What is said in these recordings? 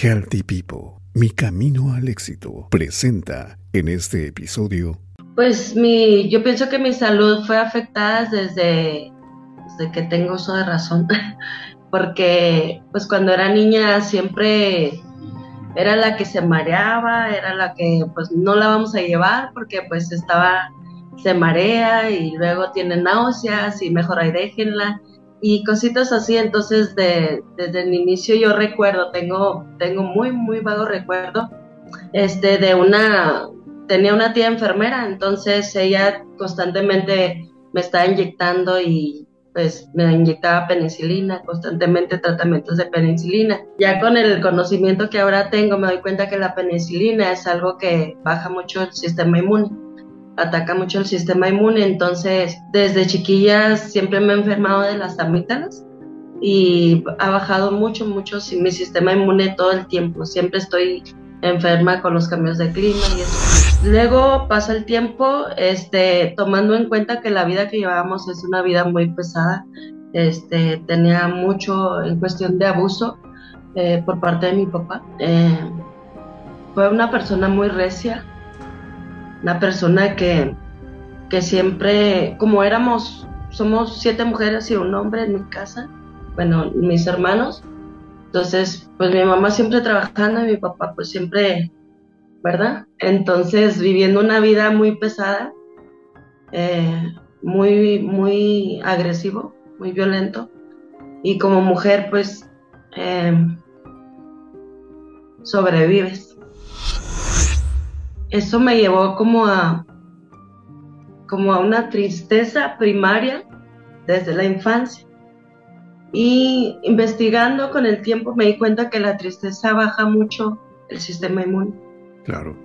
Healthy People, mi camino al éxito, presenta en este episodio. Pues mi, yo pienso que mi salud fue afectada desde, desde que tengo uso de razón, porque pues cuando era niña siempre era la que se mareaba, era la que pues no la vamos a llevar porque pues estaba, se marea y luego tiene náuseas y mejor ahí déjenla y cositas así. Entonces, de, desde el inicio yo recuerdo, tengo, tengo muy, muy vago recuerdo, este, de una, tenía una tía enfermera, entonces ella constantemente me estaba inyectando y pues me inyectaba penicilina, constantemente tratamientos de penicilina. Ya con el conocimiento que ahora tengo me doy cuenta que la penicilina es algo que baja mucho el sistema inmune ataca mucho el sistema inmune, entonces desde chiquilla siempre me he enfermado de las amígdalas y ha bajado mucho, mucho mi sistema inmune todo el tiempo, siempre estoy enferma con los cambios de clima y eso. Luego pasa el tiempo, este, tomando en cuenta que la vida que llevábamos es una vida muy pesada, este, tenía mucho en cuestión de abuso eh, por parte de mi papá. Eh, fue una persona muy recia, una persona que, que siempre, como éramos, somos siete mujeres y un hombre en mi casa, bueno, mis hermanos, entonces, pues mi mamá siempre trabajando y mi papá pues siempre, ¿verdad? Entonces, viviendo una vida muy pesada, eh, muy, muy agresivo, muy violento. Y como mujer, pues, eh, sobrevives eso me llevó como a, como a una tristeza primaria desde la infancia. Y investigando con el tiempo me di cuenta que la tristeza baja mucho el sistema inmune. Claro.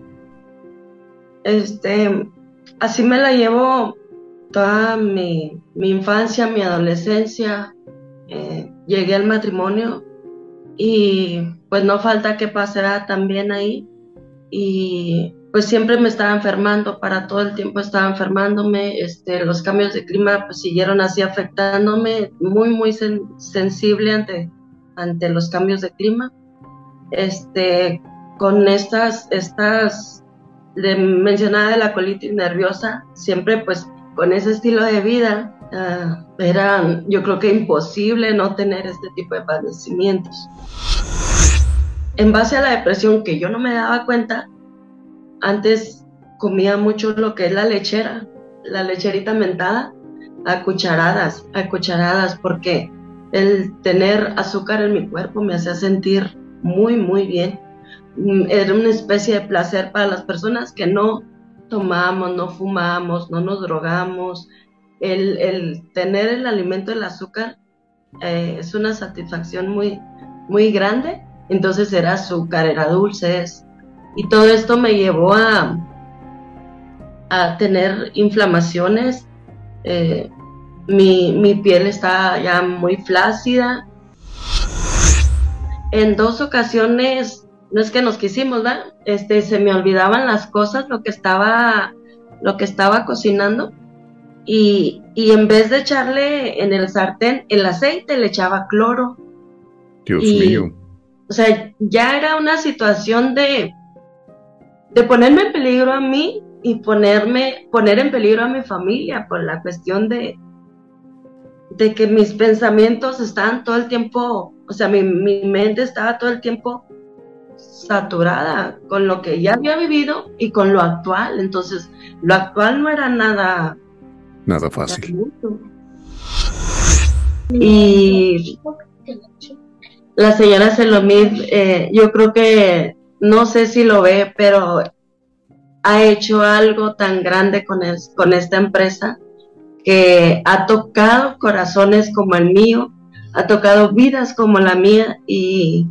Este, así me la llevo toda mi, infancia, mi adolescencia. Eh, llegué al matrimonio y pues no falta que pasara también ahí. Y pues siempre me estaba enfermando, para todo el tiempo estaba enfermándome, este, los cambios de clima pues siguieron así afectándome, muy, muy sensible ante, ante los cambios de clima. Este, con estas, estas, de, mencionada de la colitis nerviosa, siempre pues con ese estilo de vida, uh, era yo creo que imposible no tener este tipo de padecimientos. En base a la depresión que yo no me daba cuenta, antes comía mucho lo que es la lechera, la lecherita mentada, a cucharadas, a cucharadas, porque el tener azúcar en mi cuerpo me hacía sentir muy, muy bien. Mm, era una especie de placer para las personas que no tomamos, no fumamos, no nos drogamos. El, tener el alimento del azúcar eh, es una satisfacción muy, muy grande. Entonces era azúcar, era dulces, y todo esto me llevó a, a tener inflamaciones. Eh, mi, piel está ya muy flácida. En dos ocasiones, no es que nos quisimos, ¿verdad? Este, se me olvidaban las cosas, lo que estaba, lo que estaba cocinando. Y, y en vez de echarle en el sartén el aceite, le echaba cloro. Dios mío. O sea, ya era una situación de, de ponerme en peligro a mí y ponerme, poner en peligro a mi familia por la cuestión de, de que mis pensamientos estaban todo el tiempo, o sea, mi, mente estaba todo el tiempo saturada con lo que ya había vivido y con lo actual. Entonces, lo actual no era nada... Nada fácil. Y la señora Selomid, eh, yo creo que no sé si lo ve, pero ha hecho algo tan grande con, con esta empresa que ha tocado corazones como el mío, ha tocado vidas como la mía y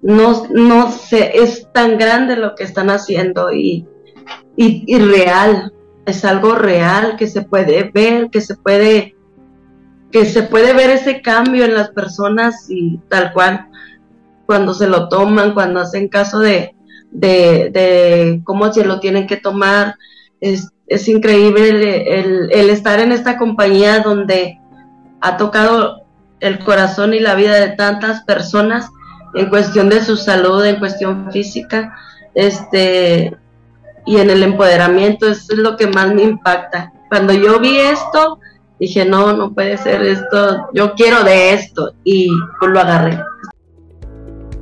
no, no sé, es tan grande lo que están haciendo y, y, real, es algo real que se puede ver, que se puede, que se puede ver ese cambio en las personas y tal cual cuando se lo toman, cuando hacen caso de, de, cómo se lo tienen que tomar. Es, increíble el, estar en esta compañía donde ha tocado el corazón y la vida de tantas personas en cuestión de su salud, en cuestión física, este, y en el empoderamiento, eso es lo que más me impacta. Cuando yo vi esto, dije, no, no puede ser esto, yo quiero de esto, y pues lo agarré.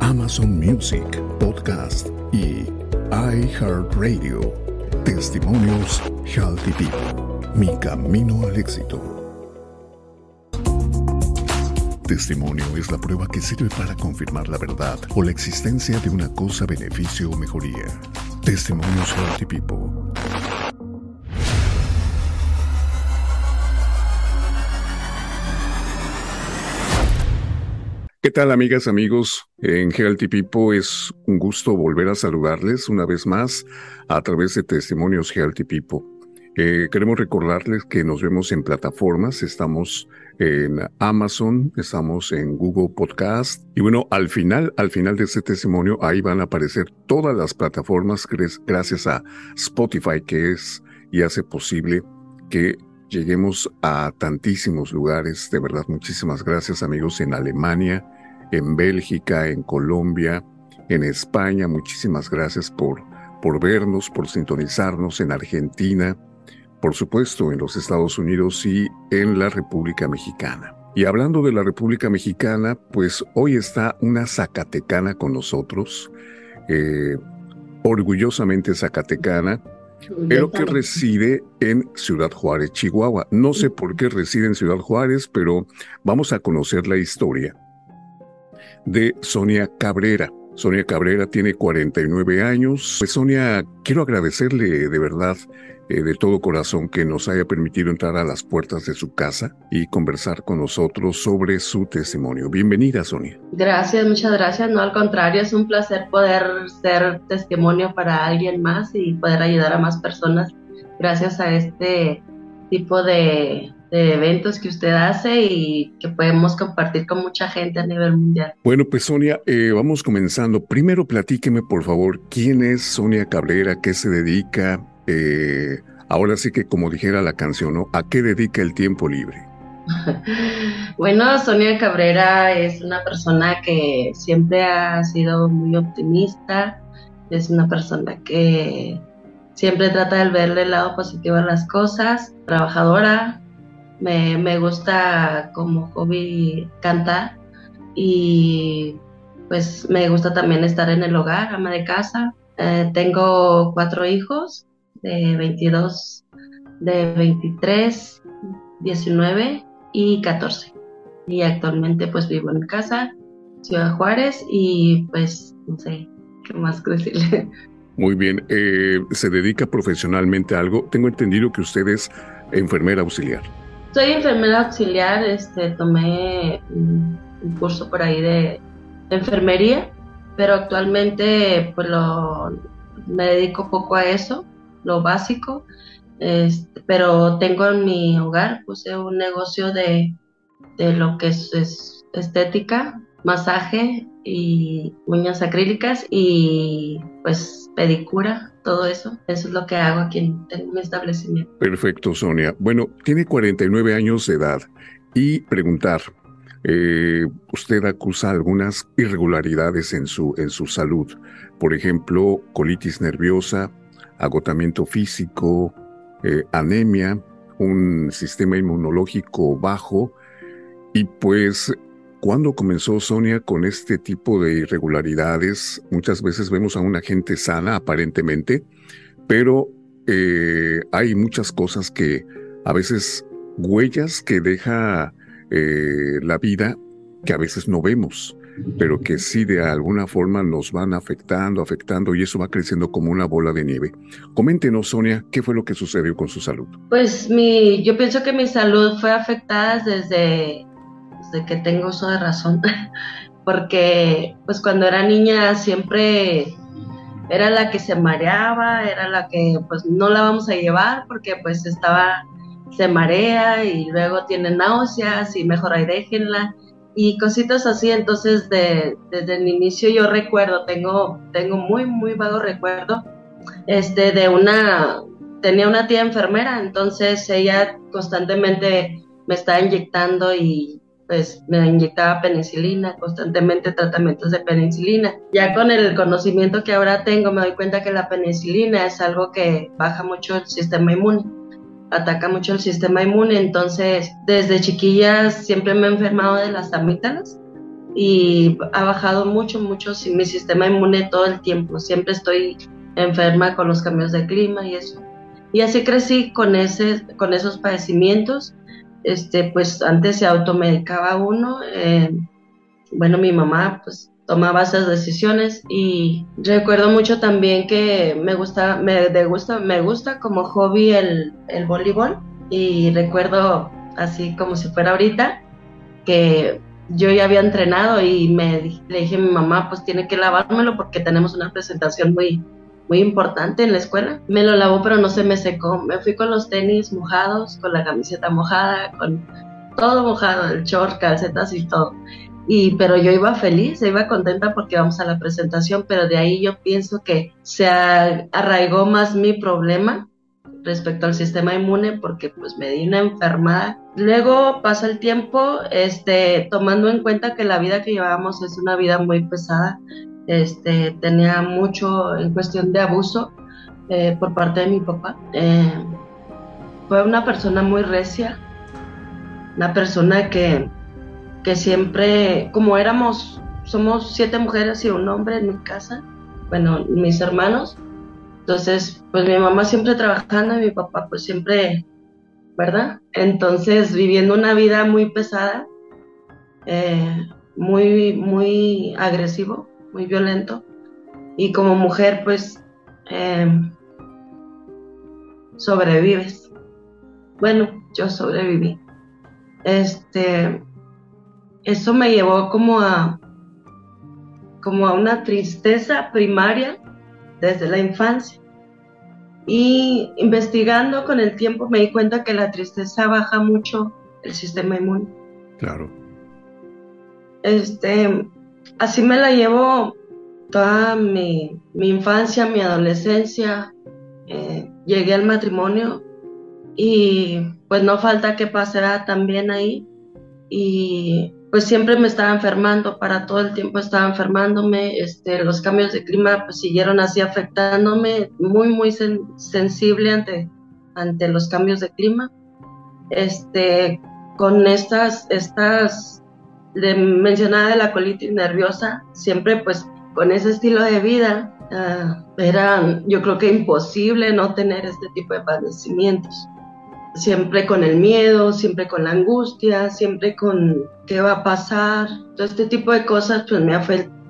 Amazon Music, Podcast y iHeartRadio. Testimonios Healthy People. Mi camino al éxito. Testimonio es la prueba que sirve para confirmar la verdad o la existencia de una cosa, beneficio o mejoría. Testimonios Healthy People. ¿Qué tal amigas, amigos? En People es un gusto volver a saludarles una vez más a través de Testimonios Healthy People. Eh, queremos recordarles que nos vemos en plataformas, estamos en Amazon, estamos en Google Podcast y bueno, al final, al final de este testimonio ahí van a aparecer todas las plataformas gracias a Spotify que es y hace posible que lleguemos a tantísimos lugares. De verdad, muchísimas gracias amigos en Alemania, en Bélgica, en Colombia, en España. Muchísimas gracias por, por vernos, por sintonizarnos en Argentina, por supuesto en los Estados Unidos y en la República Mexicana. Y hablando de la República Mexicana, pues hoy está una Zacatecana con nosotros, eh, orgullosamente Zacatecana, pero que reside en Ciudad Juárez, Chihuahua. No sé por qué reside en Ciudad Juárez, pero vamos a conocer la historia de Sonia Cabrera. Sonia Cabrera tiene 49 años. Pues Sonia, quiero agradecerle de verdad, eh, de todo corazón, que nos haya permitido entrar a las puertas de su casa y conversar con nosotros sobre su testimonio. Bienvenida, Sonia. Gracias, muchas gracias. No, al contrario, es un placer poder ser testimonio para alguien más y poder ayudar a más personas gracias a este tipo de, de eventos que usted hace y que podemos compartir con mucha gente a nivel mundial. Bueno, pues Sonia, eh, vamos comenzando. Primero platíqueme, por favor, quién es Sonia Cabrera, qué se dedica. Eh, ahora sí que como dijera la canción, ¿no? ¿A qué dedica el tiempo libre? bueno, Sonia Cabrera es una persona que siempre ha sido muy optimista, es una persona que siempre trata de verle el lado positivo a las cosas, trabajadora, me, gusta como hobby cantar y pues me gusta también estar en el hogar, ama de casa. Eh, tengo cuatro hijos de 22, de 23, 19 y 14. Y actualmente pues vivo en casa, Ciudad Juárez y pues no sé qué más decirle. Muy bien, eh, ¿se dedica profesionalmente a algo? Tengo entendido que usted es enfermera auxiliar. Soy enfermera auxiliar, este, tomé un, curso por ahí de, enfermería, pero actualmente pues lo, me dedico poco a eso, lo básico, este, pero tengo en mi hogar, puse un negocio de, de lo que es estética, masaje y uñas acrílicas y pues pedicura, todo eso. Eso es lo que hago aquí en, mi establecimiento. Perfecto, Sonia. Bueno, tiene 49 años de edad y preguntar, eh, usted acusa algunas irregularidades en su, en su salud, por ejemplo, colitis nerviosa, agotamiento físico, eh, anemia, un sistema inmunológico bajo y pues ¿Cuándo comenzó Sonia con este tipo de irregularidades? Muchas veces vemos a una gente sana aparentemente, pero eh, hay muchas cosas que a veces huellas que deja eh, la vida que a veces no vemos, pero que sí de alguna forma nos van afectando, afectando y eso va creciendo como una bola de nieve. Coméntenos, Sonia, ¿qué fue lo que sucedió con su salud? Pues mi, yo pienso que mi salud fue afectada desde de que tengo uso de razón, porque pues cuando era niña siempre era la que se mareaba, era la que pues no la vamos a llevar porque pues estaba, se marea y luego tiene náuseas y mejor ahí déjenla y cositas así, entonces de, desde el inicio yo recuerdo, tengo, tengo muy, muy vago recuerdo, este, de una, tenía una tía enfermera, entonces ella constantemente me estaba inyectando y pues me inyectaba penicilina, constantemente tratamientos de penicilina. Ya con el conocimiento que ahora tengo me doy cuenta que la penicilina es algo que baja mucho el sistema inmune, ataca mucho el sistema inmune, entonces desde chiquilla siempre me he enfermado de las amígdalas y ha bajado mucho, mucho mi sistema inmune todo el tiempo, siempre estoy enferma con los cambios de clima y eso. Y así crecí con, ese, con esos padecimientos este, pues antes se automedicaba uno. Eh, bueno, mi mamá pues tomaba esas decisiones y recuerdo mucho también que me gusta, me, gusta, me gusta como hobby el, el voleibol y recuerdo así como si fuera ahorita que yo ya había entrenado y me le dije a mi mamá pues tiene que lavármelo porque tenemos una presentación muy muy importante en la escuela. Me lo lavó, pero no se me secó. Me fui con los tenis mojados, con la camiseta mojada, con todo mojado, el short, calcetas y todo. Y, pero yo iba feliz, iba contenta porque vamos a la presentación, pero de ahí yo pienso que se arraigó más mi problema respecto al sistema inmune porque pues me di una enfermada. Luego pasa el tiempo, este, tomando en cuenta que la vida que llevábamos es una vida muy pesada, este, tenía mucho en cuestión de abuso eh, por parte de mi papá. Eh, fue una persona muy recia, una persona que, que siempre, como éramos, somos siete mujeres y un hombre en mi casa, bueno, mis hermanos, entonces, pues mi mamá siempre trabajando y mi papá pues siempre, ¿verdad? Entonces, viviendo una vida muy pesada, eh, muy, muy agresivo, muy violento. Y como mujer, pues, em, sobrevives. Bueno, yo sobreviví. Este, eso me llevó como a, como a una tristeza primaria desde la infancia. Y investigando con el tiempo me di cuenta que la tristeza baja mucho el sistema inmune. Claro. Este, así me la llevo toda mi, infancia, mi adolescencia. Eh, llegué al matrimonio y pues no falta que pasara también ahí. Y pues siempre me estaba enfermando, para todo el tiempo estaba enfermándome, este, los cambios de clima pues siguieron así afectándome, muy, muy sensible ante, ante los cambios de clima. Este, con estas, estas de mencionaba de la colitis nerviosa, siempre pues con ese estilo de vida uh, era yo creo que imposible no tener este tipo de padecimientos. Siempre con el miedo, siempre con la angustia, siempre con qué va a pasar. Todo este tipo de cosas pues me,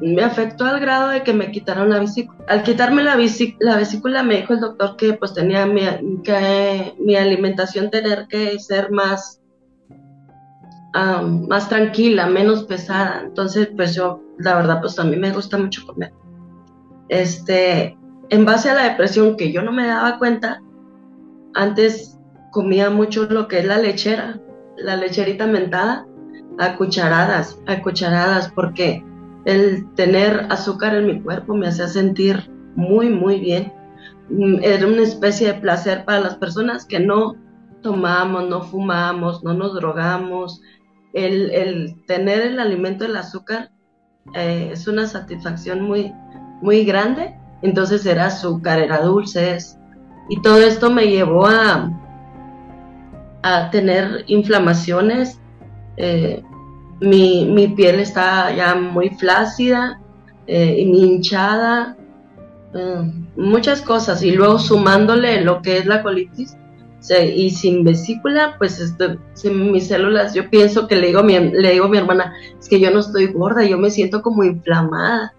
me afectó al grado de que me quitaron la vesícula. Al quitarme la, la vesícula me dijo el doctor que pues tenía mi, que mi alimentación tener que ser más más tranquila, menos pesada. Entonces, pues yo, la verdad, pues a mí me gusta mucho comer. Este, en base a la depresión que yo no me daba cuenta, antes comía mucho lo que es la lechera, la lecherita mentada, a cucharadas, a cucharadas, porque el tener azúcar en mi cuerpo me hacía sentir muy, muy bien. Mm, era una especie de placer para las personas que no tomamos, no fumamos, no nos drogamos, el, tener el alimento del azúcar eh, es una satisfacción muy, muy grande. Entonces era azúcar, era dulces. Y todo esto me llevó a, a tener inflamaciones. Eh, mi, piel está ya muy flácida, eh, hinchada, muchas cosas. Y luego sumándole lo que es la colitis, y sin vesícula, pues este, mis células, yo pienso que le digo, mi, le digo a mi hermana, es que yo no estoy gorda, yo me siento como inflamada.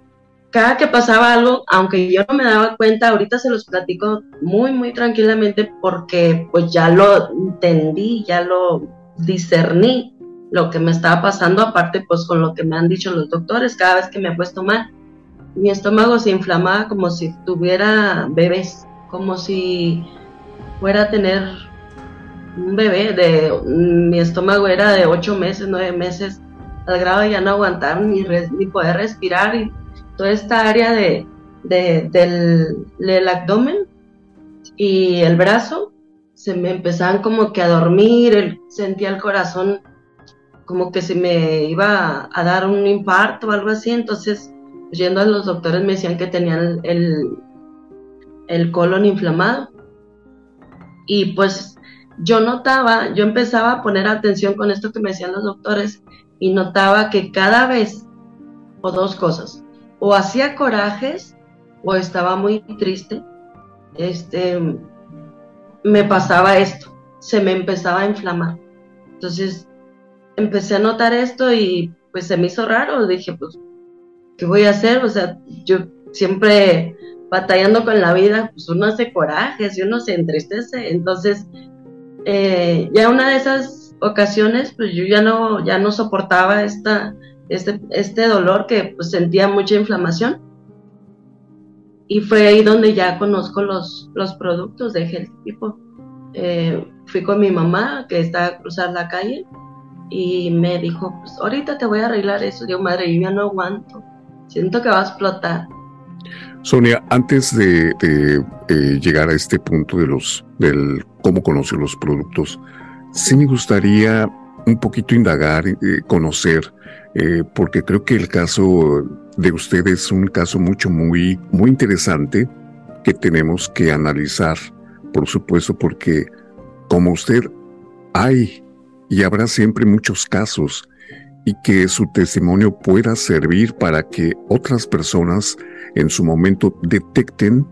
Cada que pasaba algo, aunque yo no me daba cuenta, ahorita se los platico muy, muy tranquilamente porque pues ya lo entendí, ya lo discerní. lo que me estaba pasando, aparte pues con lo que me han dicho los doctores, cada vez que me he puesto mal, mi estómago se inflamaba como si tuviera bebés, como si fuera a tener un bebé, de, mi estómago era de ocho meses, nueve meses, al grado de ya no aguantar ni, ni poder respirar y toda esta área de, del, abdomen y el brazo se me empezaban como que a dormir, sentía el corazón como que se me iba a dar un infarto o algo así, entonces yendo a los doctores me decían que tenían el, el colon inflamado. Y pues yo notaba, yo empezaba a poner atención con esto que me decían los doctores y notaba que cada vez, o dos cosas, o hacía corajes o estaba muy triste, este, me pasaba esto, se me empezaba a inflamar. Entonces empecé a notar esto y pues se me hizo raro, dije, pues, ¿qué voy a hacer? O sea, yo siempre batallando con la vida, pues uno hace corajes y uno se entristece, entonces eh, ya una de esas ocasiones, pues yo ya no, ya no soportaba esta, este, este dolor que pues sentía mucha inflamación. Y fue ahí donde ya conozco los, los productos de Healthy People. Eh, fui con mi mamá, que está a cruzar la calle, y me dijo, pues ahorita te voy a arreglar eso. Yo, madre, yo no aguanto. Siento que va a explotar. Sonia, antes de, eh, llegar a este punto de los del cómo conocer los productos, sí me gustaría un poquito indagar, eh, conocer, eh, porque creo que el caso de usted es un caso mucho muy muy interesante que tenemos que analizar, por supuesto, porque como usted hay y habrá siempre muchos casos y que su testimonio pueda servir para que otras personas en su momento detecten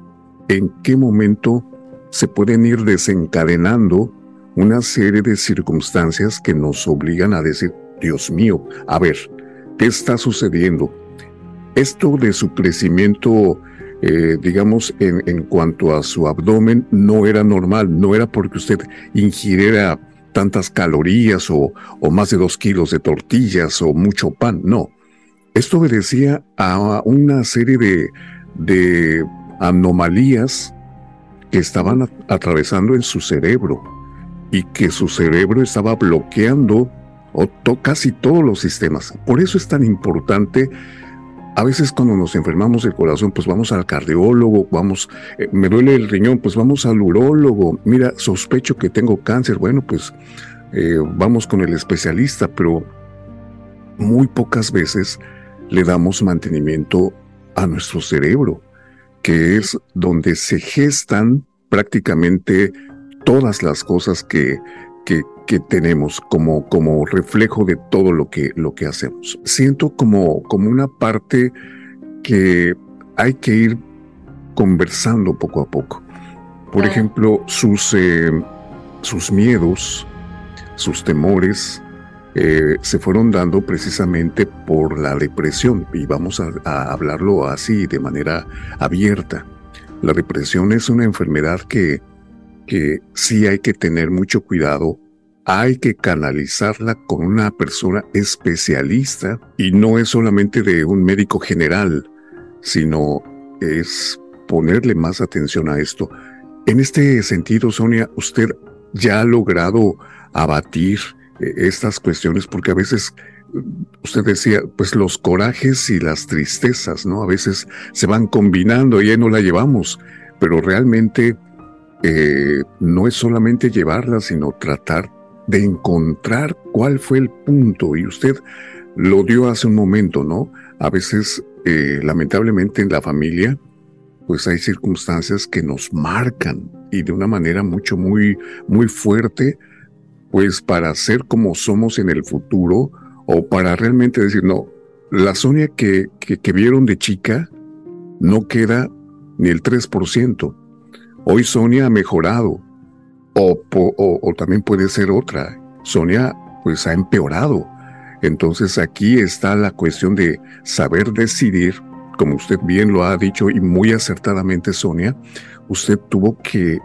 en qué momento se pueden ir desencadenando una serie de circunstancias que nos obligan a decir, Dios mío, a ver, ¿qué está sucediendo? Esto de su crecimiento, eh, digamos, en, en cuanto a su abdomen, no era normal, no era porque usted ingiriera tantas calorías o, más de dos kilos de tortillas o mucho pan, no. Esto obedecía a una serie de, de anomalías que estaban atravesando en su cerebro y que su cerebro estaba bloqueando casi todos los sistemas. Por eso es tan importante a veces cuando nos enfermamos del corazón, pues vamos al cardiólogo, vamos, eh, me duele el riñón, pues vamos al urólogo, mira, sospecho que tengo cáncer, bueno, pues eh, vamos con el especialista, pero muy pocas veces le damos mantenimiento a nuestro cerebro, que es donde se gestan prácticamente todas las cosas que, que, que tenemos como, como reflejo de todo lo que, lo que hacemos. Siento como, como una parte que hay que ir conversando poco a poco. Por ejemplo, sus, eh, sus miedos, sus temores, eh, se fueron dando precisamente por la depresión y vamos a, a, hablarlo así de manera abierta. La depresión es una enfermedad que, que sí hay que tener mucho cuidado hay que canalizarla con una persona especialista y no es solamente de un médico general, sino es ponerle más atención a esto. En este sentido, Sonia, usted ya ha logrado abatir estas cuestiones porque a veces usted decía, pues los corajes y las tristezas, ¿no? A veces se van combinando y ahí no la llevamos, pero realmente eh, no es solamente llevarla, sino tratar de encontrar cuál fue el punto, y usted lo dio hace un momento, ¿no? A veces, eh, lamentablemente en la familia, pues hay circunstancias que nos marcan y de una manera mucho, muy, muy fuerte, pues para ser como somos en el futuro o para realmente decir, no, la Sonia que, que, vieron de chica no queda ni el 3%. Hoy Sonia ha mejorado, o, también puede ser otra. Sonia pues ha empeorado. Entonces aquí está la cuestión de saber decidir, como usted bien lo ha dicho y muy acertadamente Sonia, usted tuvo que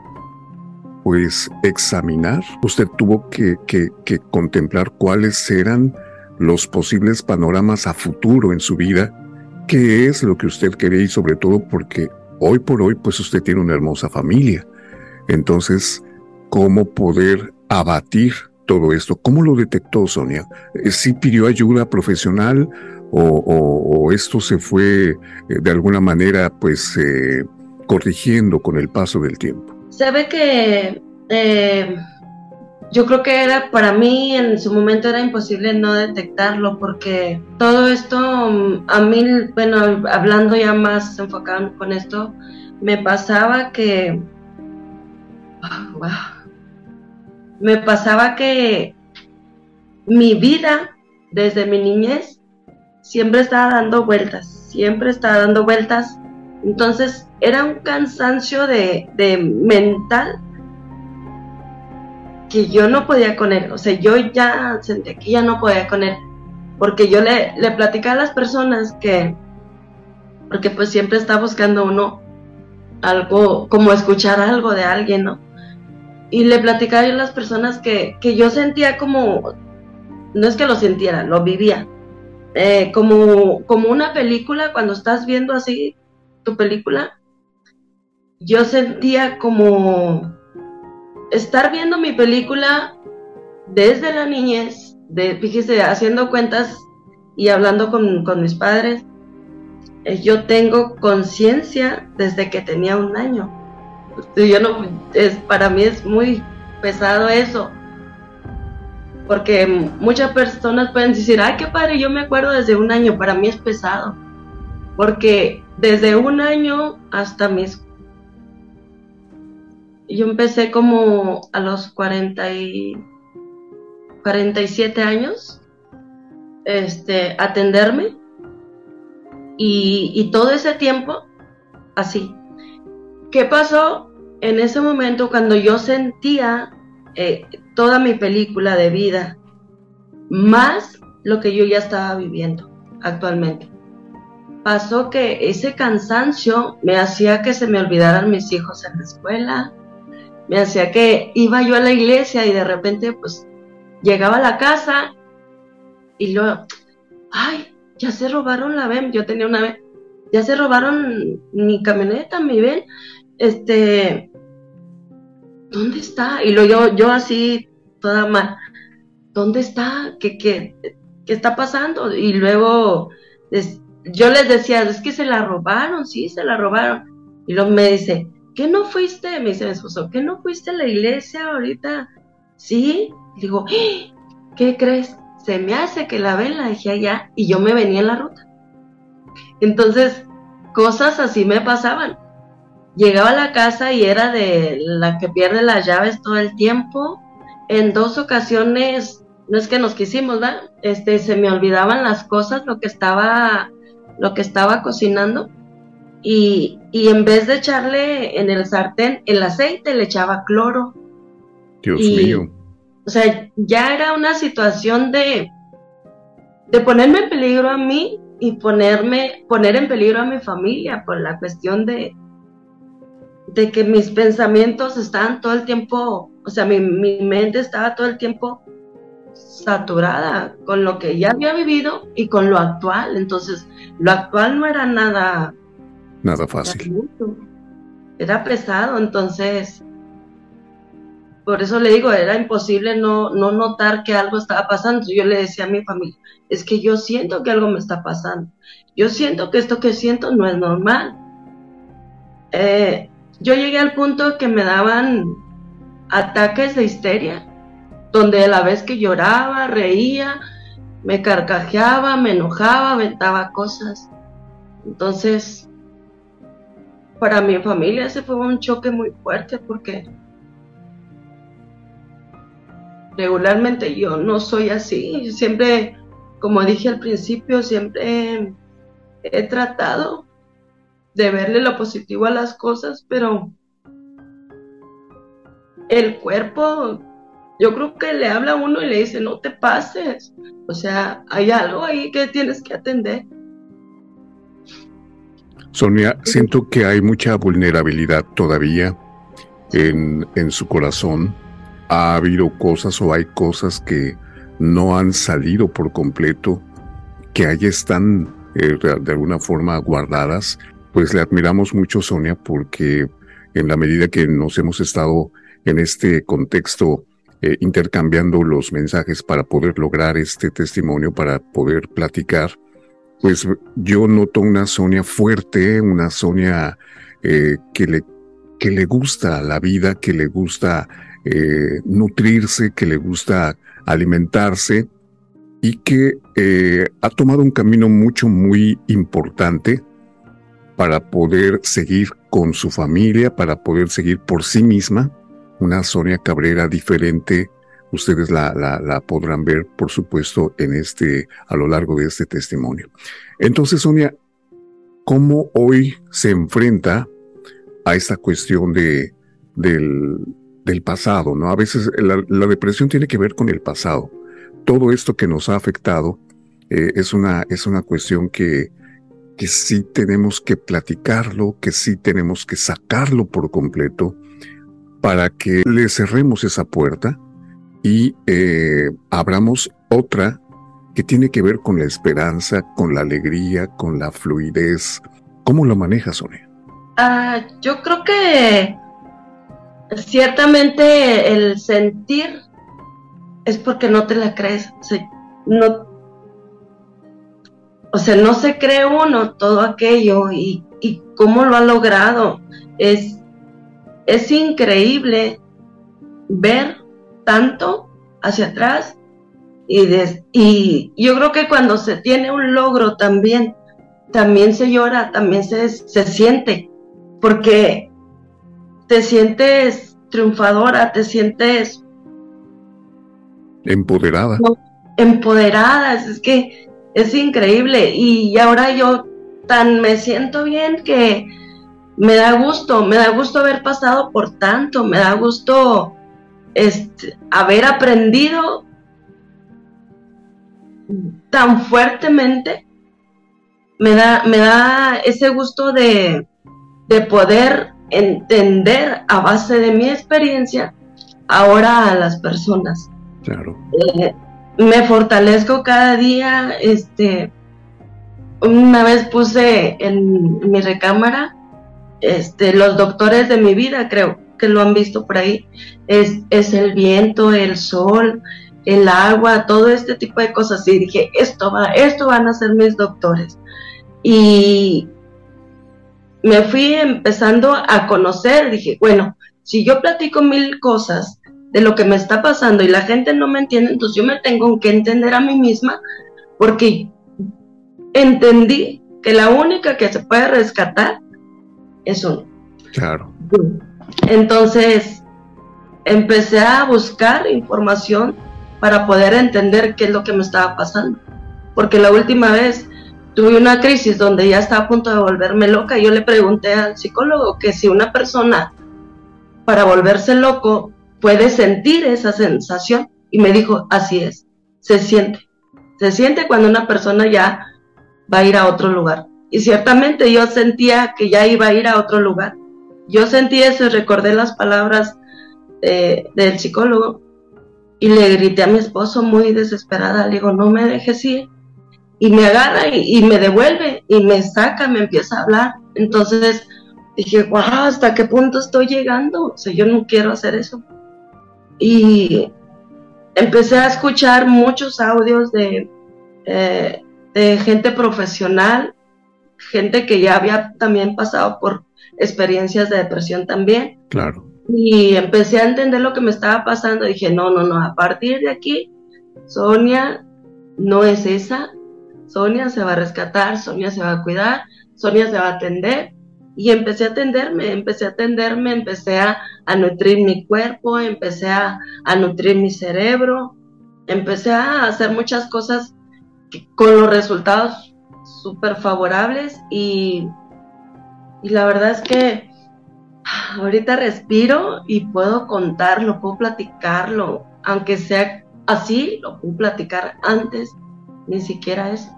pues examinar, usted tuvo que, que, que contemplar cuáles eran los posibles panoramas a futuro en su vida, qué es lo que usted quería y sobre todo porque hoy por hoy pues usted tiene una hermosa familia. Entonces, ¿cómo poder abatir todo esto? ¿Cómo lo detectó Sonia? ¿Sí pidió ayuda profesional o, esto se fue eh, de alguna manera pues eh, corrigiendo con el paso del tiempo? Sabe que eh, yo creo que era para mí en su momento era imposible no detectarlo porque todo esto mm, a mí, bueno, hablando ya más enfocado con esto, me pasaba que, wow, me pasaba que mi vida desde mi niñez siempre estaba dando vueltas, siempre estaba dando vueltas. Entonces era un cansancio de, de mental que yo no podía con él, o sea, yo ya sentía que ya no podía con él, porque yo le, le platicaba a las personas que, porque pues siempre está buscando uno algo, como escuchar algo de alguien, ¿no? Y le platicaba a las personas que, que yo sentía como, no es que lo sintiera, lo vivía, eh, como, como una película, cuando estás viendo así tu película, yo sentía como estar viendo mi película desde la niñez, de, fíjese, haciendo cuentas y hablando con, mis padres, eh, yo tengo conciencia desde que tenía un año. Yo no, es, para mí es muy pesado eso, porque muchas personas pueden decir, ay, qué padre, yo me acuerdo desde un año, para mí es pesado, porque desde un año hasta mis yo empecé como a los 40 y 47 años este, atenderme y, todo ese tiempo así. ¿Qué pasó en ese momento cuando yo sentía eh, toda mi película de vida más lo que yo ya estaba viviendo actualmente? Pasó que ese cansancio me hacía que se me olvidaran mis hijos en la escuela, me hacía que iba yo a la iglesia y de repente pues llegaba a la casa y luego, ay, ya se robaron la VEM, yo tenía una VEM, ya se robaron mi camioneta, mi VEM, este, ¿dónde está? Y luego yo, yo así, toda mal, ¿dónde está? ¿Qué, qué, qué está pasando? Y luego yo les decía, es que se la robaron, sí, se la robaron. Y luego me dice, ¿qué no fuiste? Me dice mi esposo, ¿qué no fuiste a la iglesia ahorita? Sí, digo, ¡Ah! ¿qué crees? Se me hace que la ven, la dejé allá y yo me venía en la ruta. Entonces, cosas así me pasaban. Llegaba a la casa y era de la que pierde las llaves todo el tiempo. En dos ocasiones, no es que nos quisimos, ¿verdad? Este, se me olvidaban las cosas, lo que estaba, lo que estaba cocinando y, en vez de echarle en el sartén el aceite, le echaba cloro. Dios mío. O sea, ya era una situación de, de ponerme en peligro a mí y ponerme, poner en peligro a mi familia por la cuestión de, de que mis pensamientos estaban todo el tiempo, o sea, mi, mi mente estaba todo el tiempo saturada con lo que ya había vivido y con lo actual. Entonces, lo actual no era nada Nada fácil. Era pesado, entonces, por eso le digo, era imposible no, no notar que algo estaba pasando. Yo le decía a mi familia, es que yo siento que algo me está pasando. Yo siento que esto que siento no es normal. Eh, yo llegué al punto que me daban ataques de histeria, donde a la vez que lloraba, reía, me carcajeaba, me enojaba, aventaba cosas. Entonces, para mi familia ese fue un choque muy fuerte porque regularmente yo no soy así. Siempre, como dije al principio, siempre he tratado de verle lo positivo a las cosas, pero el cuerpo, yo creo que le habla a uno y le dice, no te pases. O sea, hay algo ahí que tienes que atender. Sonia, siento que hay mucha vulnerabilidad todavía en, en su corazón, ha habido cosas o hay cosas que no han salido por completo, que ahí están eh, de alguna forma guardadas, pues le admiramos mucho, Sonia, porque en la medida que nos hemos estado en este contexto eh, intercambiando los mensajes para poder lograr este testimonio, para poder platicar, pues yo noto una Sonia fuerte, una Sonia eh, que, le, que le gusta la vida, que le gusta eh, nutrirse, que le gusta alimentarse y que ha tomado un camino mucho, muy importante para poder seguir con su familia, para poder seguir por sí misma. Una Sonia Cabrera diferente, ustedes la, la, podrán ver, por supuesto, en este, a lo largo de este testimonio. Entonces, Sonia, ¿cómo hoy se enfrenta a esta cuestión de, del, del pasado, ¿no? A veces la, depresión tiene que ver con el pasado. Todo esto que nos ha afectado eh, es, una, es una cuestión que, que sí tenemos que platicarlo, que sí tenemos que sacarlo por completo para que le cerremos esa puerta y eh, abramos otra que tiene que ver con la esperanza, con la alegría, con la fluidez. ¿Cómo lo manejas, Sonia? Ah, yo creo que ciertamente el sentir es porque no te la crees. no, o sea, no se cree uno todo aquello y, y cómo lo ha logrado. Es, es increíble ver tanto hacia atrás y, y yo creo que cuando se tiene un logro también, también se llora, también se, se siente, porque te sientes triunfadora, te sientes empoderada. Empoderada, es que es increíble y ahora yo tan me siento bien que me da gusto, me da gusto haber pasado por tanto, me da gusto este, haber aprendido tan fuertemente, me da, me da ese gusto de, de poder entender a base de mi experiencia ahora a las personas. Claro. Eh, me fortalezco cada día, este, una vez puse en mi recámara, este, los doctores de mi vida, creo que lo han visto por ahí, es, es el viento, el sol, el agua, todo este tipo de cosas. Y dije, esto va, esto van a ser mis doctores. Y me fui empezando a conocer, dije, bueno, si yo platico mil cosas de lo que me está pasando y la gente no me entiende, entonces yo me tengo que entender a mí misma porque entendí que la única que se puede rescatar es uno. Claro. Entonces, empecé a buscar información para poder entender qué es lo que me estaba pasando. Porque la última vez tuve una crisis donde ya estaba a punto de volverme loca. Yo le pregunté al psicólogo que si una persona para volverse loco puede sentir esa sensación y me dijo, así es, se siente. Se siente cuando una persona ya va a ir a otro lugar. Y ciertamente yo sentía que ya iba a ir a otro lugar. Yo sentí eso y recordé las palabras del psicólogo y le grité a mi esposo muy desesperada, le digo, no me dejes ir y me agarra y, me devuelve y me saca, me empieza a hablar. Entonces dije, wow, ¿hasta qué punto estoy llegando? O sea, yo no quiero hacer eso. Y empecé a escuchar muchos audios de, eh, de gente profesional, gente que ya había también pasado por experiencias de depresión también. Claro. Y empecé a entender lo que me estaba pasando. Dije, no, no, no, a partir de aquí, Sonia no es esa, Sonia se va a rescatar, Sonia se va a cuidar, Sonia se va a atender. Y empecé a atenderme, empecé a atenderme, empecé a, nutrir mi cuerpo, empecé a, nutrir mi cerebro, empecé a hacer muchas cosas con los resultados súper favorables y, y la verdad es que ahorita respiro y puedo contarlo, puedo platicarlo, aunque sea así, lo puedo platicar antes, ni siquiera eso.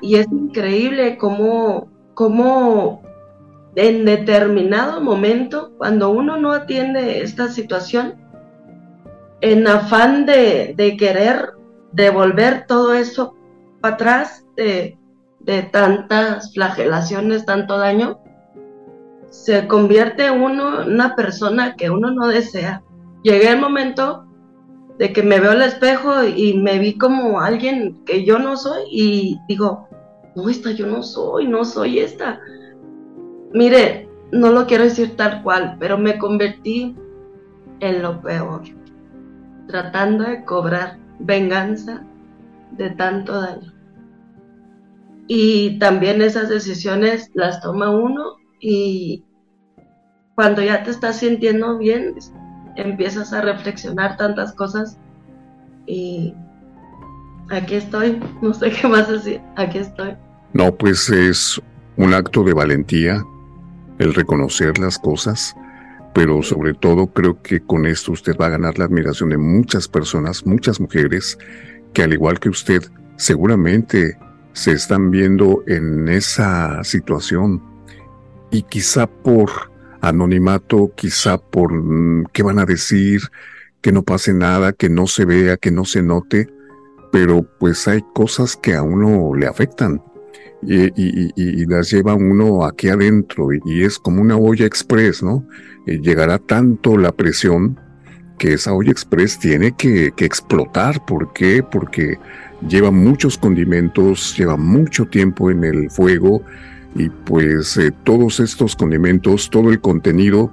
Y es increíble cómo, cómo en determinado momento, cuando uno no atiende esta situación, en afán de, querer devolver todo eso para atrás, de, de tantas flagelaciones, tanto daño, se convierte uno en una persona que uno no desea. Llegué el momento de que me veo al espejo y me vi como alguien que yo no soy y digo, no, esta yo no soy, no soy esta. Mire, no lo quiero decir tal cual, pero me convertí en lo peor, tratando de cobrar venganza de tanto daño. Y también esas decisiones las toma uno y cuando ya te estás sintiendo bien, empiezas a reflexionar tantas cosas y aquí estoy, no sé qué más decir, aquí estoy. No, pues es un acto de valentía el reconocer las cosas, pero sobre todo creo que con esto usted va a ganar la admiración de muchas personas, muchas mujeres, que al igual que usted seguramente se están viendo en esa situación y quizá por anonimato, quizá por mm, qué van a decir, que no pase nada, que no se vea, que no se note, pero pues hay cosas que a uno le afectan y, las lleva uno aquí adentro y, es como una olla express, ¿no? llegará tanto la presión que esa olla express tiene que, explotar. ¿Por qué? Porque lleva muchos condimentos, lleva mucho tiempo en el fuego y pues eh, todos estos condimentos, todo el contenido,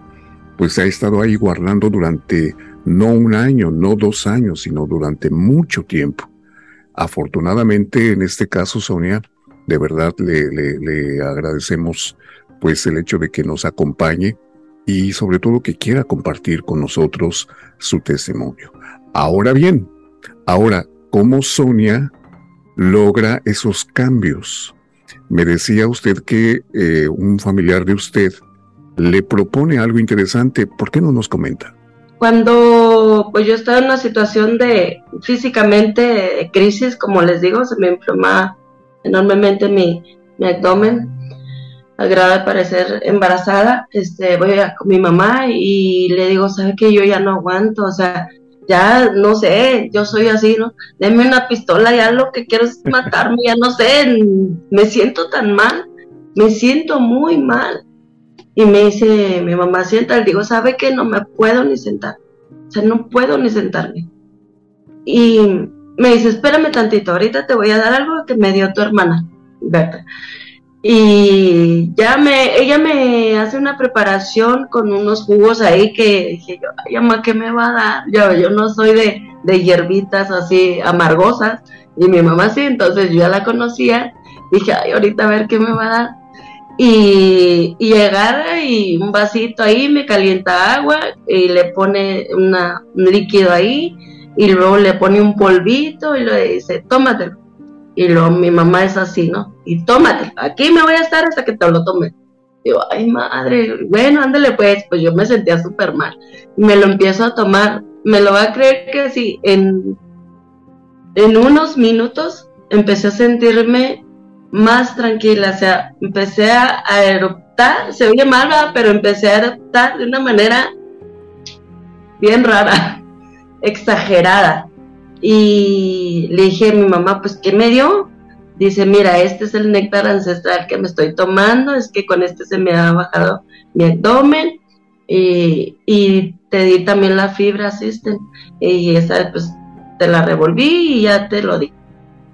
pues ha estado ahí guardando durante no un año, no dos años, sino durante mucho tiempo. Afortunadamente, en este caso, Sonia, de verdad le, le, agradecemos pues el hecho de que nos acompañe y sobre todo que quiera compartir con nosotros su testimonio. Ahora bien, ahora, ¿cómo Sonia logra esos cambios? Me decía usted que eh, un familiar de usted le propone algo interesante. ¿Por qué no nos comenta? Cuando pues yo estaba en una situación de físicamente crisis, como les digo, se me inflama enormemente mi, abdomen, al grado de parecer embarazada, este, voy a, con mi mamá y le digo, ¿sabe que yo ya no aguanto? O sea, ya no sé, yo soy así, ¿no? Deme una pistola, ya lo que quiero es matarme, ya no sé, me siento tan mal, me siento muy mal. Y me dice mi mamá, sienta, le digo, ¿sabe que no me puedo ni sentar? O sea, no puedo ni sentarme. Y me dice, espérame tantito, ahorita te voy a dar algo que me dio tu hermana, Berta. Y ya me, ella me hace una preparación con unos jugos ahí que dije yo, ay, mamá, ¿qué me va a dar? Yo, yo no soy de, de hierbitas así amargosas, y mi mamá sí, entonces yo ya la conocía, dije, ay, ahorita a ver qué me va a dar. Y, y y un vasito ahí, me calienta agua y le pone una, un líquido ahí y luego le pone un polvito y le dice, tómatelo. Y luego mi mamá es así, ¿no? Y tómatelo, aquí me voy a estar hasta que te lo tome. Digo, ay madre, bueno, ándale pues, pues yo me sentía súper mal. Me lo empiezo a tomar, me lo va a creer que sí, en, en unos minutos empecé a sentirme más tranquila, o sea, empecé a, a eruptar, se oye mal, pero empecé a eruptar de una manera bien rara exagerada. Y le dije a mi mamá, pues, ¿qué me dio? Dice, mira, este es el néctar ancestral que me estoy tomando, es que con este se me ha bajado mi abdomen y, y te di también la fibra asisten y esa pues te la revolví y ya te lo di.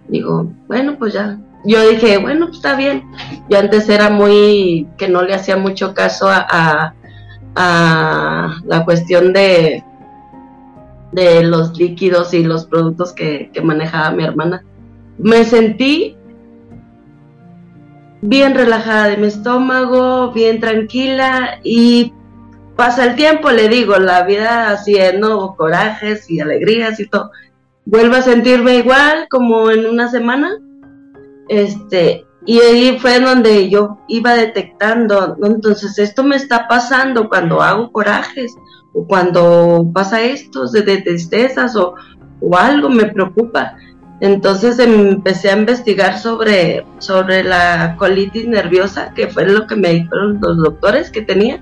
Digo, bueno, pues ya. Yo dije, bueno, pues está bien. Yo antes era muy, que no le hacía mucho caso a, a la cuestión de, de los líquidos y los productos que, manejaba mi hermana. Me sentí bien relajada de mi estómago, bien tranquila y pasa el tiempo, le digo, la vida haciendo corajes y alegrías y todo. Vuelvo a sentirme igual como en una semana. Este, y ahí fue donde yo iba detectando, entonces esto me está pasando cuando hago corajes cuando pasa esto de, tristezas o, algo me preocupa. Entonces empecé a investigar sobre, sobre la colitis nerviosa, que fue lo que me dijeron los doctores que tenía.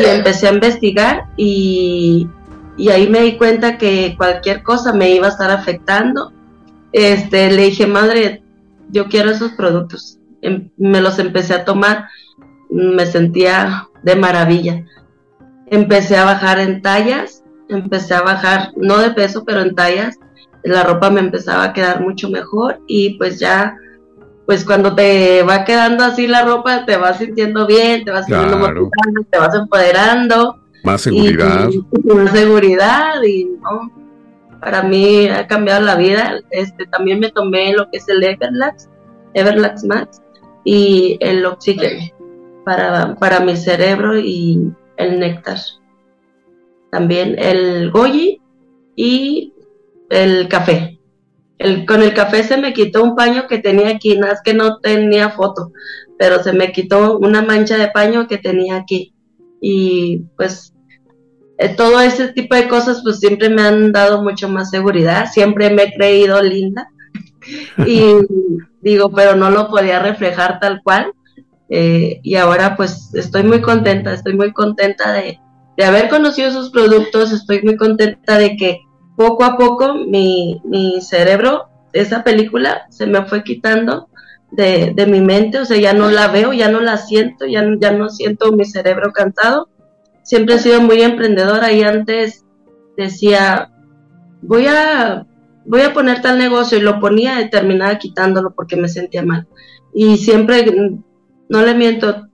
Y empecé a investigar y, y ahí me di cuenta que cualquier cosa me iba a estar afectando. Este, le dije, madre, yo quiero esos productos. Em, me los empecé a tomar, me sentía de maravilla. Empecé a bajar en tallas, empecé a bajar, no de peso, pero en tallas. La ropa me empezaba a quedar mucho mejor y pues ya, pues cuando te va quedando así la ropa, te vas sintiendo bien, te vas sintiendo te vas empoderando. Más seguridad. más seguridad y no, para mí ha cambiado la vida. Este, también me tomé lo que es el Everlax, Everlax Max y el oxígeno para, para mi cerebro y el néctar. También el goji y el café. El, con el café se me quitó un paño que tenía aquí, nada es que no tenía foto, pero se me quitó una mancha de paño que tenía aquí. Y pues eh, todo ese tipo de cosas pues siempre me han dado mucho más seguridad, siempre me he creído linda y digo, pero no lo podía reflejar tal cual eh, y ahora pues estoy muy contenta, estoy muy contenta de, haber conocido esos productos, estoy muy contenta de que poco a poco mi, mi cerebro, esa película se me fue quitando de, de, mi mente, o sea, ya no la veo, ya no la siento, ya, ya no siento mi cerebro cansado siempre he sido muy emprendedora y antes decía, voy a, voy a poner tal negocio y lo ponía y terminaba quitándolo porque me sentía mal. Y siempre, no le miento,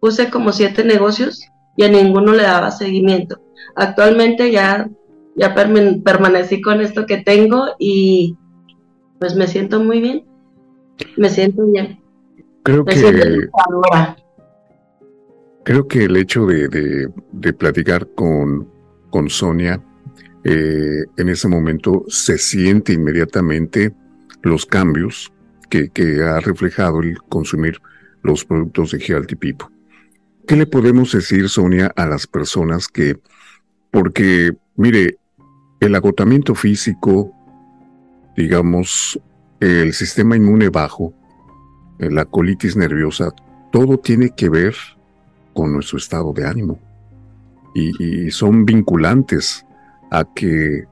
puse como siete negocios y a ninguno le daba seguimiento. Actualmente ya, ya permanecí con esto que tengo y pues me siento muy bien. Me siento bien. Creo que Creo que el hecho de, platicar con, con Sonia eh, en ese momento se siente inmediatamente los cambios que, ha reflejado el consumir los productos de Healthy People. ¿Qué le podemos decir, Sonia, a las personas que, porque, mire, el agotamiento físico, digamos, el sistema inmune bajo, la colitis nerviosa, todo tiene que ver con nuestro estado de ánimo. Y, son vinculantes a que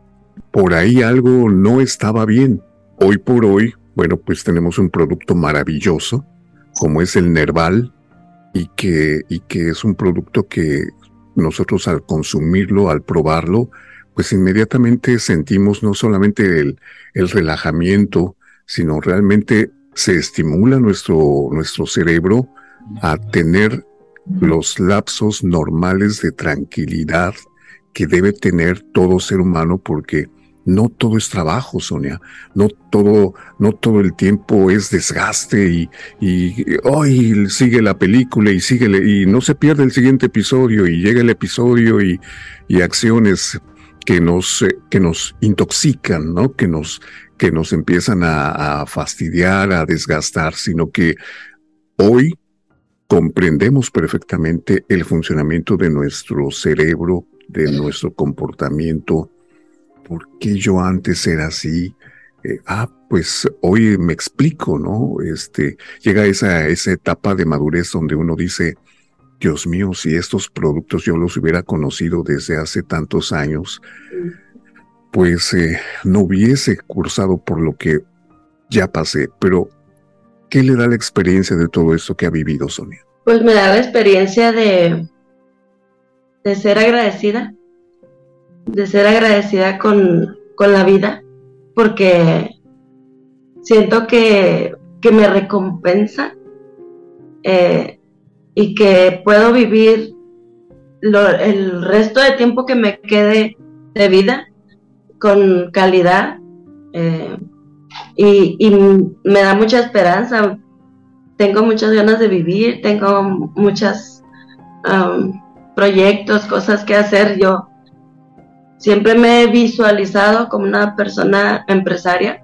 por ahí algo no estaba bien. Hoy por hoy, bueno, pues tenemos un producto maravilloso, como es el Nerval, y que, y que es un producto que nosotros al consumirlo, al probarlo, pues inmediatamente sentimos no solamente el, el relajamiento, sino realmente se estimula nuestro, nuestro cerebro a tener los lapsos normales de tranquilidad que debe tener todo ser humano porque no todo es trabajo, Sonia. No todo, no todo el tiempo es desgaste y, hoy sigue la película y sigue y no se pierde el siguiente episodio y llega el episodio y, acciones que nos, que nos intoxican, ¿no? Que nos, que nos empiezan a fastidiar, a desgastar, sino que hoy comprendemos perfectamente el funcionamiento de nuestro cerebro, de nuestro comportamiento. ¿Por qué yo antes era así? Eh, ah, pues hoy me explico, ¿no? Este, llega esa, esa etapa de madurez donde uno dice, Dios mío, si estos productos yo los hubiera conocido desde hace tantos años, pues eh, no hubiese cursado por lo que ya pasé. Pero ¿Qué le da la experiencia de todo esto que ha vivido Sonia? Pues me da la experiencia de, de ser agradecida, de ser agradecida con, la vida, porque siento que, me recompensa eh, y que puedo vivir el resto de tiempo que me quede de vida con calidad. Eh, y, me da mucha esperanza. Tengo muchas ganas de vivir, tengo muchos um, proyectos, cosas que hacer. Yo siempre me he visualizado como una persona empresaria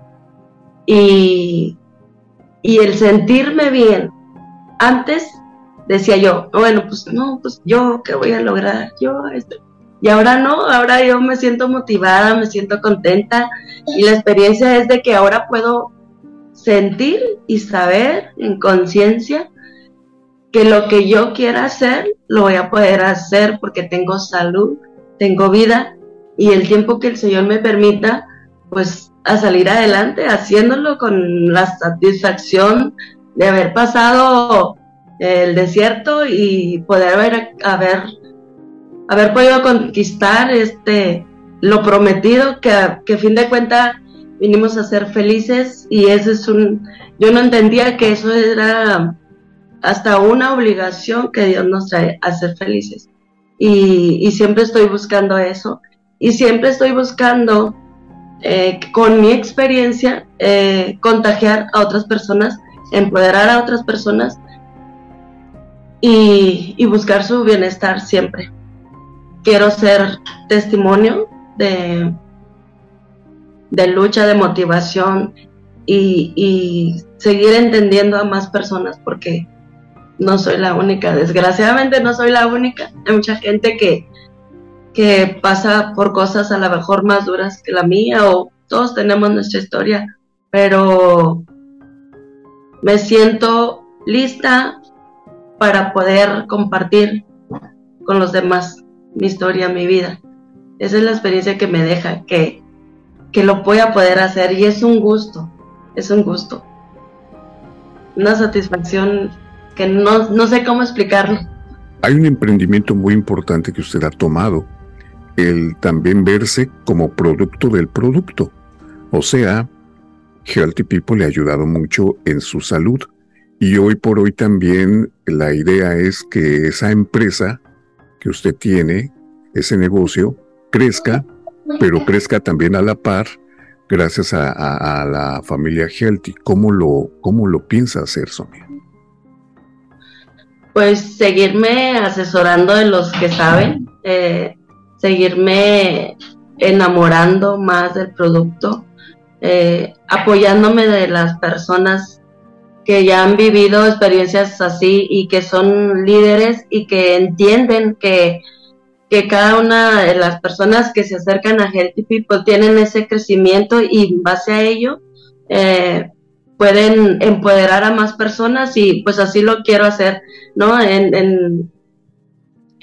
y, y el sentirme bien. Antes decía yo, bueno, pues no, pues yo qué voy a lograr, yo esto. Y ahora no, ahora yo me siento motivada, me siento contenta y la experiencia es de que ahora puedo sentir y saber en conciencia que lo que yo quiera hacer, lo voy a poder hacer porque tengo salud, tengo vida y el tiempo que el Señor me permita, pues a salir adelante haciéndolo con la satisfacción de haber pasado el desierto y poder haber, haber, haber podido conquistar este lo prometido que a fin de cuentas vinimos a ser felices y ese es un yo no entendía que eso era hasta una obligación que Dios nos trae a ser felices. Y, siempre estoy buscando eso y siempre estoy buscando eh, con mi experiencia eh, contagiar a otras personas empoderar a otras personas y, buscar su bienestar siempre. Quiero ser testimonio de, de lucha, de motivación y, seguir entendiendo a más personas porque no soy la única, desgraciadamente no soy la única. Hay mucha gente que, que pasa por cosas a lo mejor más duras que la mía o todos tenemos nuestra historia, pero me siento lista para poder compartir con los demás mi historia, mi vida. Esa es la experiencia que me deja, que, que lo voy a poder hacer y es un gusto, es un gusto. Una satisfacción que no, no sé cómo explicarlo. Hay un emprendimiento muy importante que usted ha tomado, el también verse como producto del producto. O sea, Healthy People le ha ayudado mucho en su salud y hoy por hoy también la idea es que esa empresa que usted tiene, ese negocio, crezca, pero crezca también a la par gracias a, la familia Healthy. ¿Cómo lo, cómo lo piensa hacer, Sonia? Pues seguirme asesorando de los que saben, eh, seguirme enamorando más del producto, eh, apoyándome de las personas que ya han vivido experiencias así y que son líderes y que entienden que, que cada una de las personas que se acercan a Healthy People tienen ese crecimiento y en base a ello eh, pueden empoderar a más personas y pues así lo quiero hacer, ¿no? En,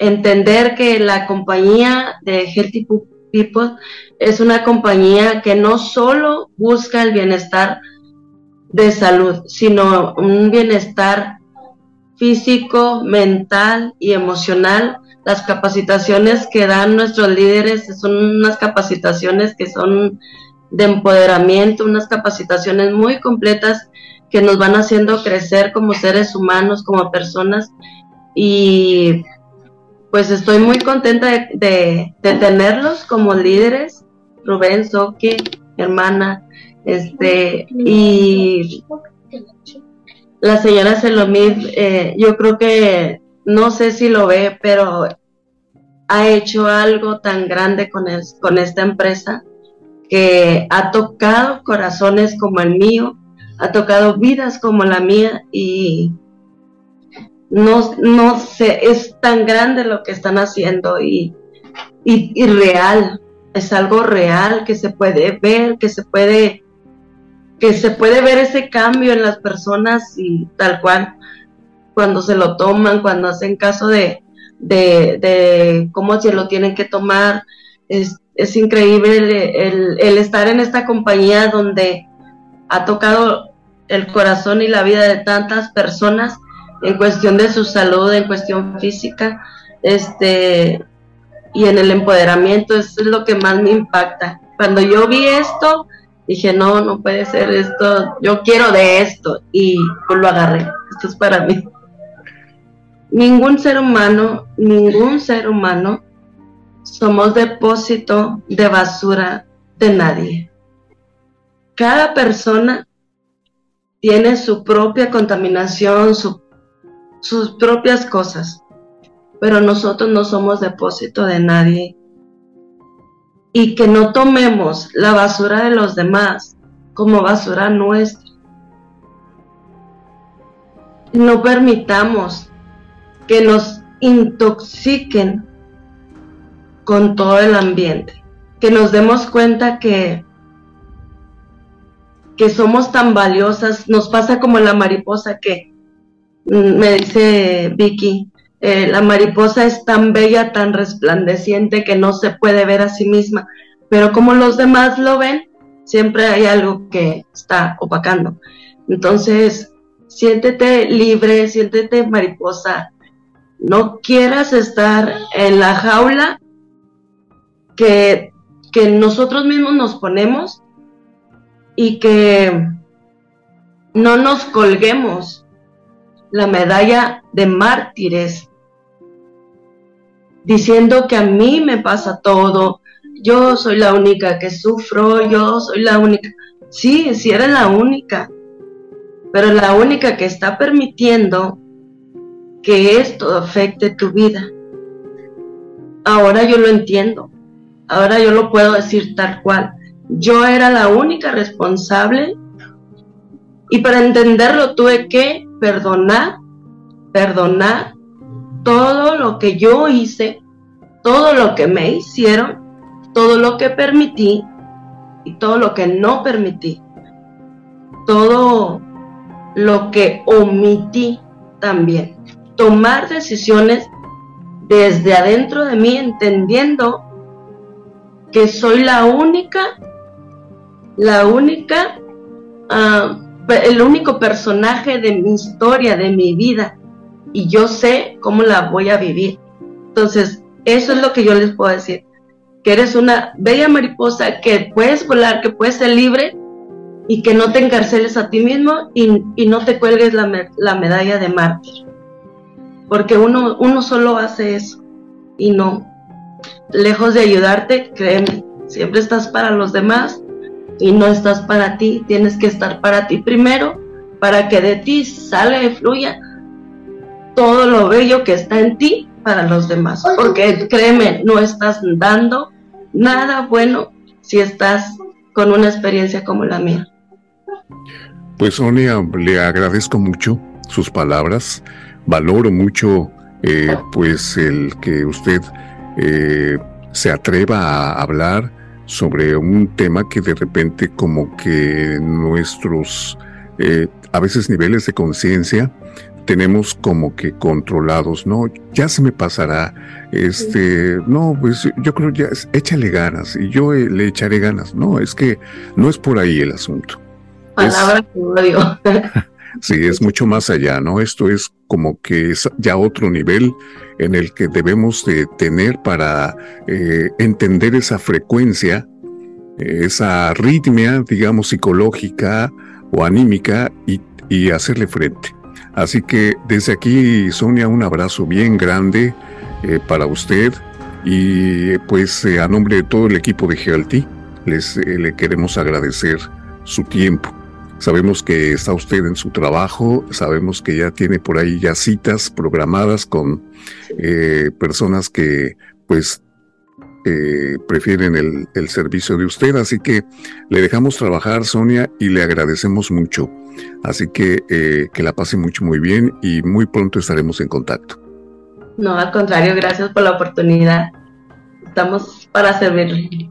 entender que la compañía de Healthy People es una compañía que no solo busca el bienestar de salud, sino un bienestar físico, mental y emocional. Las capacitaciones que dan nuestros líderes son unas capacitaciones que son de empoderamiento, unas capacitaciones muy completas que nos van haciendo crecer como seres humanos, como personas. Y pues estoy muy contenta de, tenerlos como líderes. Rubén, Soki, hermana, este, y la señora Selomid, eh, yo creo que, no sé si lo ve, pero ha hecho algo tan grande con, con esta empresa que ha tocado corazones como el mío, ha tocado vidas como la mía y no, no sé, es tan grande lo que están haciendo y, y, y real, es algo real que se puede ver, que se puede que se puede ver ese cambio en las personas y tal cual cuando se lo toman, cuando hacen caso de, de, cómo se lo tienen que tomar. Es, es increíble el, el, estar en esta compañía donde ha tocado el corazón y la vida de tantas personas en cuestión de su salud, en cuestión física, este, y en el empoderamiento, eso es lo que más me impacta. Cuando yo vi esto, dije, no, no puede ser esto, yo quiero de esto y pues lo agarré, esto es para mí. Ningún ser humano, ningún ser humano somos depósito de basura de nadie. Cada persona tiene su propia contaminación, sus propias cosas, pero nosotros no somos depósito de nadie. Y que no tomemos la basura de los demás como basura nuestra. No permitamos que nos intoxiquen con todo el ambiente, que nos demos cuenta que que somos tan valiosas, nos pasa como la mariposa que me dice Vicky, eh, la mariposa es tan bella, tan resplandeciente que no se puede ver a sí misma, pero como los demás lo ven, siempre hay algo que está opacando. Entonces, siéntete libre, siéntete mariposa, no quieras estar en la jaula que, que nosotros mismos nos ponemos y que no nos colguemos la medalla de mártires diciendo que a mí me pasa todo, yo soy la única que sufro, yo soy la única. Sí, sí eres la única, pero la única que está permitiendo que esto afecte tu vida. Ahora yo lo entiendo, ahora yo lo puedo decir tal cual. Yo era la única responsable y para entenderlo tuve que perdonar, perdonar todo lo que yo hice, todo lo que me hicieron, todo lo que permití y todo lo que no permití, todo lo que omití también. Tomar decisiones desde adentro de mí, entendiendo que soy la única la única, ah, el único personaje de mi historia, de mi vida, y yo sé cómo la voy a vivir. Entonces, eso es lo que yo les puedo decir, que eres una bella mariposa, que puedes volar, que puedes ser libre y que no te encarceles a ti mismo y, no te cuelgues la, la, medalla de mártir. Porque uno, uno solo hace eso y no. Lejos de ayudarte, créeme, siempre estás para los demás y no estás para ti, tienes que estar para ti primero, para que de ti salga y fluya todo lo bello que está en ti para los demás. Porque créeme, no estás dando nada bueno si estás con una experiencia como la mía. Pues Sonia, le agradezco mucho sus palabras, valoro mucho eh, pues el que usted eh, se atreva a hablar sobre un tema que de repente como que nuestros eh, a veces niveles de conciencia tenemos como que controlados, ¿no? Ya se me pasará, este, no, pues yo creo ya, échale ganas y yo eh, le echaré ganas, no, es que no es por ahí el asunto. Palabra que odio. sí, es mucho más allá, ¿no? Esto es como que es ya otro nivel en el que debemos de tener para eh, entender esa frecuencia, esa arritmia, digamos, psicológica o anímica y, hacerle frente. Así que desde aquí, Sonia, un abrazo bien grande eh, para usted y pues eh, a nombre de todo el equipo de GLT les le queremos agradecer su tiempo. Sabemos que está usted en su trabajo, sabemos que ya tiene por ahí ya citas programadas con eh, personas que pues eh, prefieren el, el, servicio de usted, así que le dejamos trabajar Sonia y le agradecemos mucho. Así que eh, que la pase mucho muy bien y muy pronto estaremos en contacto. No, al contrario, gracias por la oportunidad. Estamos para servirle.